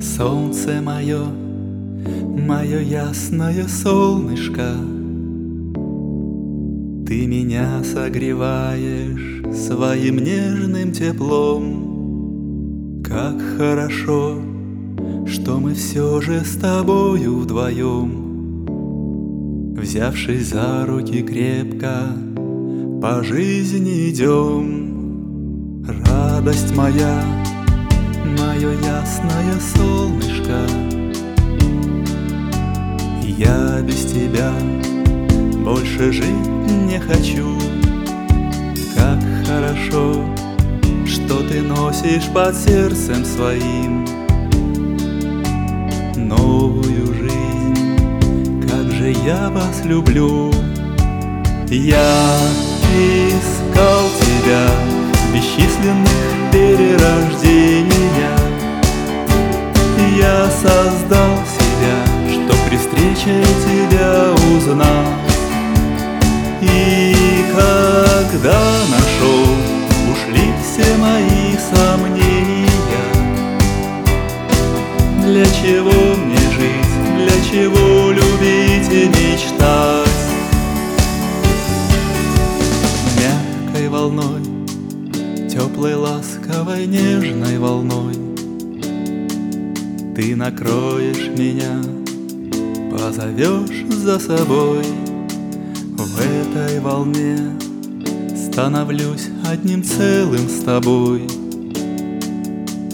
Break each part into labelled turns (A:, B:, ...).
A: Солнце мое, мое ясное солнышко, Ты меня согреваешь своим нежным теплом. Как хорошо, что мы все же с тобою вдвоем, Взявшись за руки крепко, по жизни идем. Радость моя, мое ясное солнышко, Я без тебя больше жить не хочу. Как хорошо, что ты носишь под сердцем своим Новую жизнь, как же я вас люблю. Я искал тебя бесчисленных перерождениях Я создал себя, что при встрече тебя узнал. И когда нашел, ушли все мои сомнения. Для чего мне жить, для чего любить и мечтать? Мягкой волной, теплой, ласковой, нежной волной Ты накроешь меня, позовешь за собой. В этой волне становлюсь одним целым с тобой.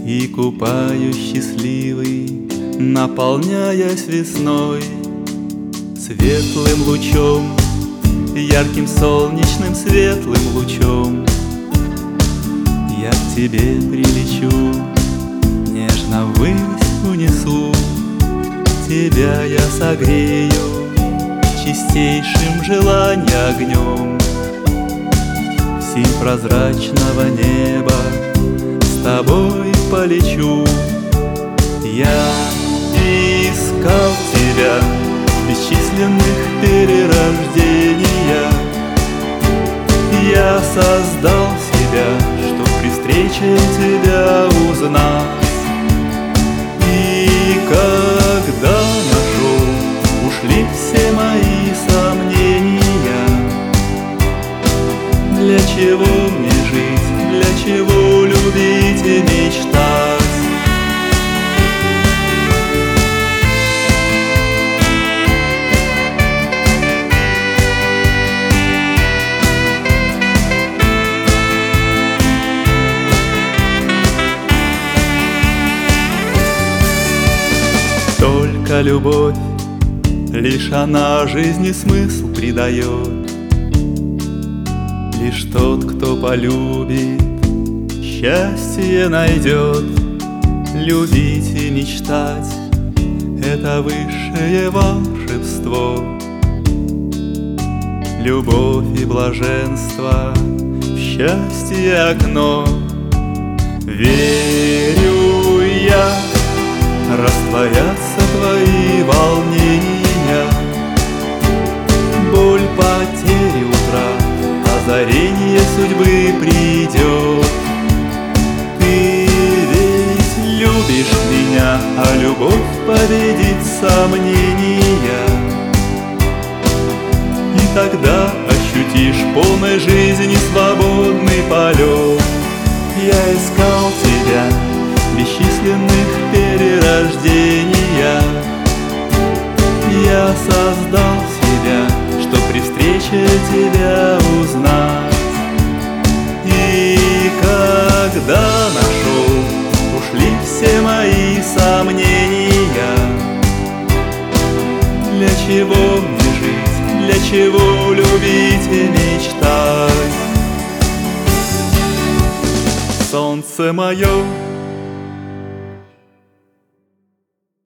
A: И купаюсь счастливый, наполняясь весной. Светлым лучом Ярким солнечным светлым лучом. Я к тебе прилечу, нежно ввысь унесу Тебя я согрею чистейшим желания огнем. Синь прозрачного неба с тобой полечу. Я искал тебя в бесчисленных перерождениях. Я создал себя, что при встрече тебя узнать. Любовь, лишь она жизни смысл придает. Лишь тот, кто полюбит, счастье найдет. Любить и мечтать — это высшее волшебство. Любовь и блаженство в счастье окно. Верю я, растворятся твои волнения. Боль потери утра, озарение судьбы придет. Ты ведь любишь меня, а любовь победит сомнения. И тогда ощутишь полной жизни свободный полет. Я искал встрече тебя узнать. И когда нашел, ушли все мои сомнения. Для чего мне жить, для чего любить и мечтать? Солнце мое